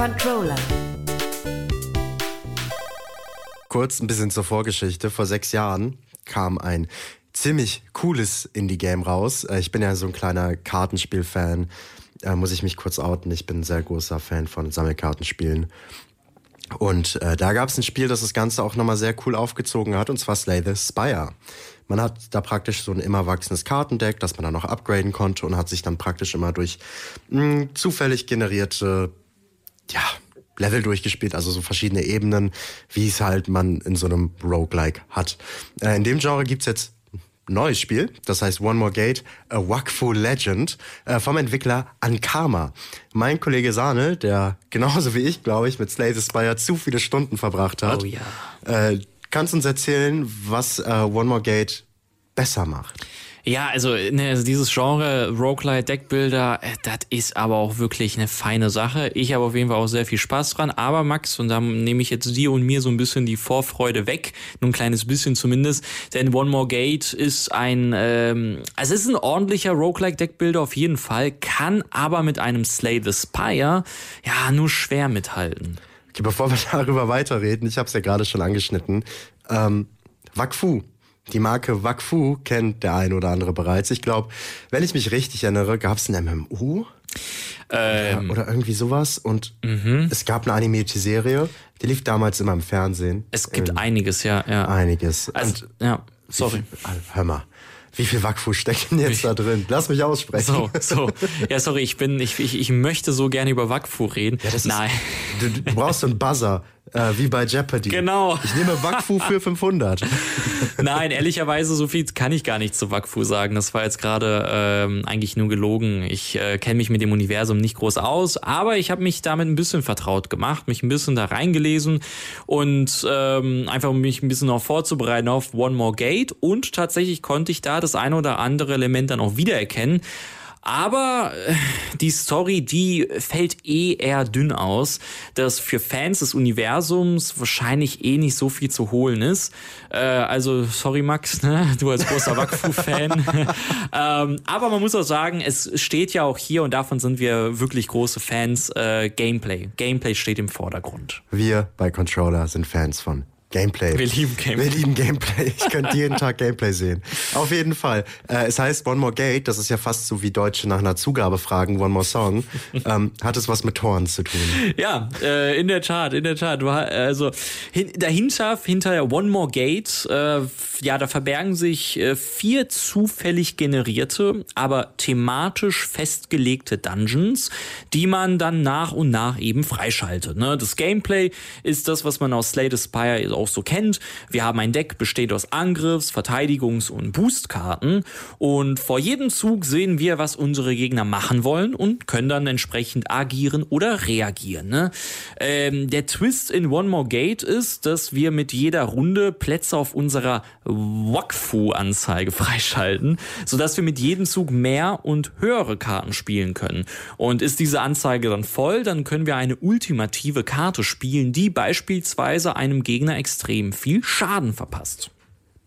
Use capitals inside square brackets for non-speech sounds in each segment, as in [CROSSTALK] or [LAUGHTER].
Controller. Kurz ein bisschen zur Vorgeschichte. Vor sechs Jahren kam ein ziemlich cooles Indie-Game raus. Äh, Ich bin ja so ein kleiner Kartenspiel-Fan. Äh, muss ich mich kurz outen. Ich bin ein sehr großer Fan von Sammelkartenspielen. Und äh, da gab es ein Spiel, das das Ganze auch nochmal sehr cool aufgezogen hat, und zwar Slay the Spire. Man hat da praktisch so ein immer wachsendes Kartendeck, das man dann noch upgraden konnte und hat sich dann praktisch immer durch mh, zufällig generierte ja, Level durchgespielt, also so verschiedene Ebenen, wie es halt man in so einem Roguelike hat. Äh, in dem Genre gibt's jetzt ein neues Spiel, das heißt One More Gate, A Wakfu Legend, äh, vom Entwickler Ankama. Mein Kollege Sahne, der [LAUGHS] genauso wie ich, glaube ich, mit Slay the Spire zu viele Stunden verbracht hat, Oh ja. äh, kannst uns erzählen, was äh, One More Gate besser macht. Ja, also, ne, also dieses Genre Roguelite Deckbuilder, äh, das ist aber auch wirklich eine feine Sache. Ich habe auf jeden Fall auch sehr viel Spaß dran. Aber Max, und da nehme ich jetzt dir und mir so ein bisschen die Vorfreude weg, nur ein kleines bisschen zumindest, denn One More Gate ist ein, ähm, also es ist ein ordentlicher Roguelike Deckbuilder auf jeden Fall, kann aber mit einem Slay the Spire ja nur schwer mithalten. Okay, bevor wir [LAUGHS] darüber weiterreden, ich habe es ja gerade schon angeschnitten, ähm, Wakfu. Die Marke Wakfu kennt der ein oder andere bereits. Ich glaube, wenn ich mich richtig erinnere, gab es ein MMO Ähm, oder irgendwie sowas. Und es gab eine animierte Serie, die lief damals immer im Fernsehen. es gibt Ähm, einiges, ja, ja. einiges. Also, ja, sorry. Wie viel, hör mal, wie viel Wakfu steckt denn jetzt da drin? Lass mich aussprechen. So, so. Ja, sorry, ich bin, ich, ich, ich möchte so gerne über Wakfu reden. Das ist- Nein. Du, du brauchst so einen Buzzer, äh, wie bei Jeopardy. Genau. Ich nehme Wakfu für [LAUGHS] 500. Nein, ehrlicherweise, so viel kann ich gar nicht zu Wakfu sagen. Das war jetzt gerade ähm, eigentlich nur gelogen. Ich äh, kenne mich mit dem Universum nicht groß aus, aber ich habe mich damit ein bisschen vertraut gemacht, mich ein bisschen da reingelesen und ähm, einfach um mich ein bisschen noch vorzubereiten auf One More Gate. Und tatsächlich konnte ich da das eine oder andere Element dann auch wiedererkennen. Aber äh, die Story, die fällt eh eher dünn aus, dass für Fans des Universums wahrscheinlich eh nicht so viel zu holen ist. Äh, also, sorry Max, [LAUGHS] ne? du als großer Wakfu-Fan. [LAUGHS] ähm, aber man muss auch sagen, es steht ja auch hier, und davon sind wir wirklich große Fans, äh, Gameplay. Gameplay steht im Vordergrund. Wir bei Controller sind Fans von Gameplay. Wir lieben Gameplay. Wir lieben Gameplay. Ich könnte jeden Tag Gameplay sehen. Auf jeden Fall. Äh, es heißt One More Gate, das ist ja fast so wie Deutsche nach einer Zugabe fragen, One More Song. ähm, hat es was mit Toren zu tun? Ja, äh, in der Tat, in der Tat. Also hin, dahinter, hinter One More Gate, äh, ja, da verbergen sich äh, vier zufällig generierte, aber thematisch festgelegte Dungeons, die man dann nach und nach eben freischaltet. Ne? Das Gameplay ist das, was man aus Slay the Spire auch so kennt. Wir haben ein Deck, besteht aus Angriffs-, Verteidigungs- und Boostkarten und vor jedem Zug sehen wir, was unsere Gegner machen wollen und können dann entsprechend agieren oder reagieren. Ne? Ähm, der Twist in One More Gate ist, dass wir mit jeder Runde Plätze auf unserer Wakfu-Anzeige [LAUGHS] freischalten, sodass wir mit jedem Zug mehr und höhere Karten spielen können. Und ist diese Anzeige dann voll, dann können wir eine ultimative Karte spielen, die beispielsweise einem Gegner extrem viel Schaden verpasst.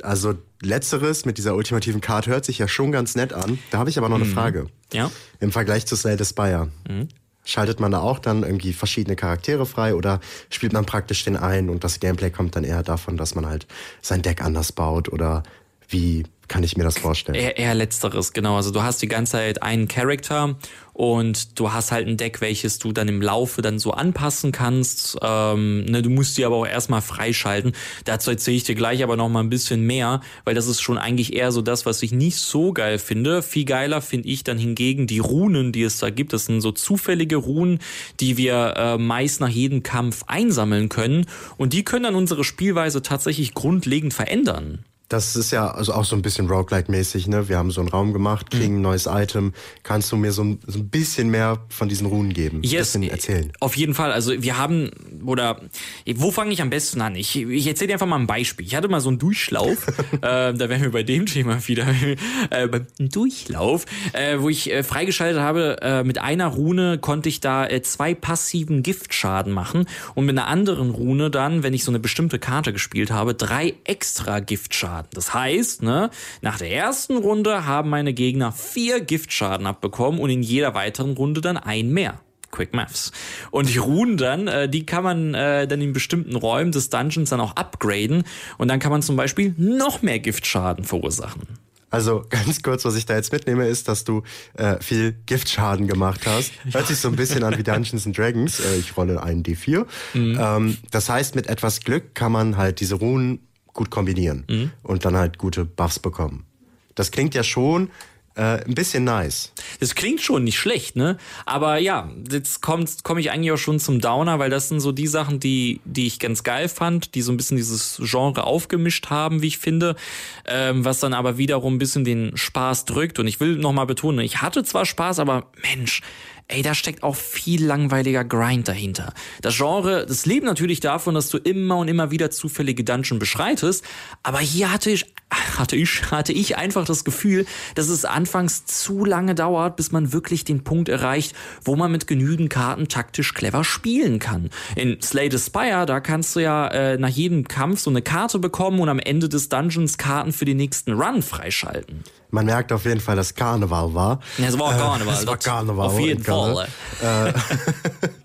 Also letzteres mit dieser ultimativen Karte hört sich ja schon ganz nett an. Da habe ich aber noch eine Frage. Ja? Im Vergleich zu Slay the Spire. Schaltet man da auch dann irgendwie verschiedene Charaktere frei oder spielt man praktisch den einen und das Gameplay kommt dann eher davon, dass man halt sein Deck anders baut oder wie kann ich mir das vorstellen? Eher, eher letzteres, genau. Also du hast die ganze Zeit einen Charakter und du hast halt ein Deck, welches du dann im Laufe dann so anpassen kannst. Ähm, ne, du musst die aber auch erstmal freischalten. Dazu erzähle ich dir gleich aber noch mal ein bisschen mehr, weil das ist schon eigentlich eher so das, was ich nicht so geil finde. Viel geiler finde ich dann hingegen die Runen, die es da gibt. Das sind so zufällige Runen, die wir äh, meist nach jedem Kampf einsammeln können und die können dann unsere Spielweise tatsächlich grundlegend verändern. Das ist ja also auch so ein bisschen Roguelike-mäßig, ne? Wir haben so einen Raum gemacht, kriegen ein neues Item. Kannst du mir so ein, so ein bisschen mehr von diesen Runen geben? Yes, bisschen erzählen. Auf jeden Fall. Also wir haben, oder wo fange ich am besten an? Ich, ich erzähle dir einfach mal ein Beispiel. Ich hatte mal so einen Durchlauf, [LAUGHS] äh, da wären wir bei dem Thema wieder, [LAUGHS] äh, beim Durchlauf, äh, wo ich äh, freigeschaltet habe, äh, mit einer Rune konnte ich da äh, zwei passiven Giftschaden machen und mit einer anderen Rune dann, wenn ich so eine bestimmte Karte gespielt habe, drei extra Giftschaden. Das heißt, ne, nach der ersten Runde haben meine Gegner vier Giftschaden abbekommen und in jeder weiteren Runde dann ein mehr. Quick Maths. Und die Runen dann, äh, die kann man äh, dann in bestimmten Räumen des Dungeons dann auch upgraden und dann kann man zum Beispiel noch mehr Giftschaden verursachen. Also ganz kurz, was ich da jetzt mitnehme, ist, dass du äh, viel Giftschaden gemacht hast. Hört sich so ein bisschen an wie Dungeons and Dragons. Äh, ich rolle einen D4. Mhm. Ähm, das heißt, mit etwas Glück kann man halt diese Runen gut kombinieren mhm. und dann halt gute Buffs bekommen. Das klingt ja schon äh, ein bisschen nice. Das klingt schon nicht schlecht, ne? Aber ja, jetzt komme komm ich eigentlich auch schon zum Downer, weil das sind so die Sachen, die, die ich ganz geil fand, die so ein bisschen dieses Genre aufgemischt haben, wie ich finde, ähm, was dann aber wiederum ein bisschen den Spaß drückt. Und ich will nochmal betonen, ich hatte zwar Spaß, aber Mensch, ey, da steckt auch viel langweiliger Grind dahinter. Das Genre, das lebt natürlich davon, dass du immer und immer wieder zufällige Dungeon beschreitest, aber hier hatte ich [LAUGHS] hatte ich, hatte ich einfach das Gefühl, dass es anfangs zu lange dauert, bis man wirklich den Punkt erreicht, wo man mit genügend Karten taktisch clever spielen kann. In Slay the Spire, da kannst du ja äh, nach jedem Kampf so eine Karte bekommen und am Ende des Dungeons Karten für den nächsten Run freischalten. Man merkt auf jeden Fall, dass Karneval war. Ja, es war Karneval. Äh, es war Karneval. Auf jeden Fall. Äh,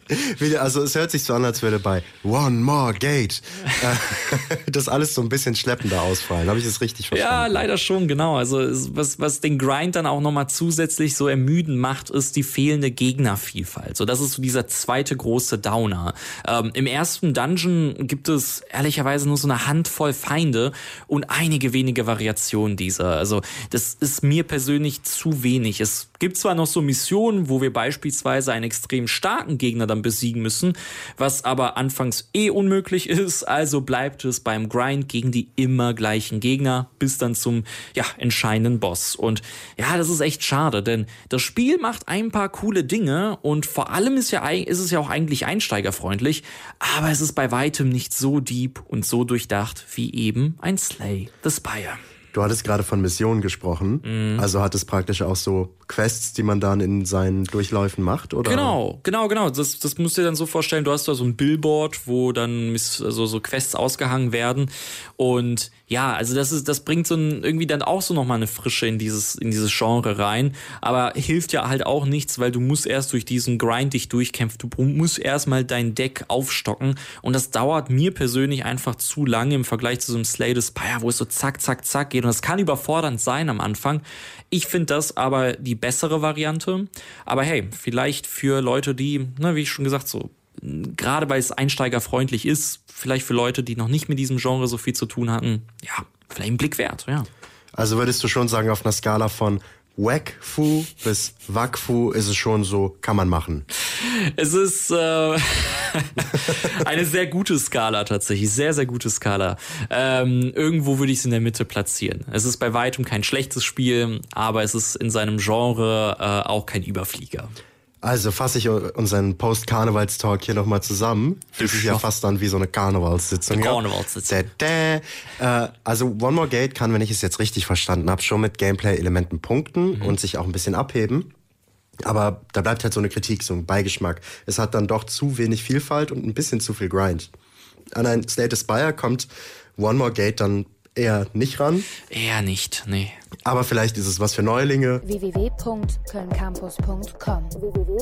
[LAUGHS] also es hört sich so an, als würde bei One More Gate äh, [LAUGHS] das alles so ein bisschen schleppender ausfallen. Habe ich das richtig verstanden? Ja, leider schon, genau. Also was, was den Grind dann auch nochmal zusätzlich so ermüden macht, ist die fehlende Gegnervielfalt. So, das ist so dieser zweite große Downer. Ähm, Im ersten Dungeon gibt es ehrlicherweise nur so eine Handvoll Feinde und einige wenige Variationen dieser. Also das ist mir persönlich zu wenig. Es gibt zwar noch so Missionen, wo wir beispielsweise einen extrem starken Gegner dann besiegen müssen, was aber anfangs eh unmöglich [LAUGHS] ist, also bleibt es beim Grind gegen die immer gleichen Gegner bis dann zum ja, entscheidenden Boss. Und ja, das ist echt schade, denn das Spiel macht ein paar coole Dinge und vor allem ist, ja, ist es ja auch eigentlich einsteigerfreundlich, aber es ist bei weitem nicht so deep und so durchdacht wie eben ein Slay the Spire. Du hattest gerade von Missionen gesprochen. Mhm. Also hat es praktisch auch so Quests, die man dann in seinen Durchläufen macht, oder? Genau, genau, genau. Das, das musst du dir dann so vorstellen. Du hast da so ein Billboard, wo dann also so Quests ausgehangen werden. Und ja, also das ist, das bringt so ein, irgendwie dann auch so nochmal eine Frische in dieses, in dieses Genre rein. Aber hilft ja halt auch nichts, weil du musst erst durch diesen Grind dich durchkämpfen. Du musst erstmal dein Deck aufstocken. Und das dauert mir persönlich einfach zu lange im Vergleich zu so einem Slay the Spire, wo es so zack, zack, zack geht. Und das kann überfordernd sein am Anfang. Ich finde das aber die bessere Variante. Aber hey, vielleicht für Leute, die, ne, wie ich schon gesagt, so gerade weil es einsteigerfreundlich ist, vielleicht für Leute, die noch nicht mit diesem Genre so viel zu tun hatten, ja, vielleicht ein Blick wert, ja. Also würdest du schon sagen, auf einer Skala von Wackfu bis Wakfu ist es schon so, kann man machen. Es ist äh, [LAUGHS] eine sehr gute Skala tatsächlich, sehr, sehr gute Skala. Ähm, irgendwo würde ich es in der Mitte platzieren. Es ist bei weitem kein schlechtes Spiel, aber es ist in seinem Genre äh, auch kein Überflieger. Also fasse ich unseren Post-Karnevals-Talk hier nochmal zusammen. Fühlt sich ja fast an wie so eine Karnevalssitzung. Karnevalssitzung. Äh, also One More Gate kann, wenn ich es jetzt richtig verstanden habe, schon mit Gameplay-Elementen punkten mhm. und sich auch ein bisschen abheben. Aber da bleibt halt so eine Kritik, so ein Beigeschmack. Es hat dann doch zu wenig Vielfalt und ein bisschen zu viel Grind. An ein Slate Aspire kommt One More Gate dann eher nicht ran. Eher nicht, nee. Aber vielleicht ist es was für Neulinge. www.kölncampus.com www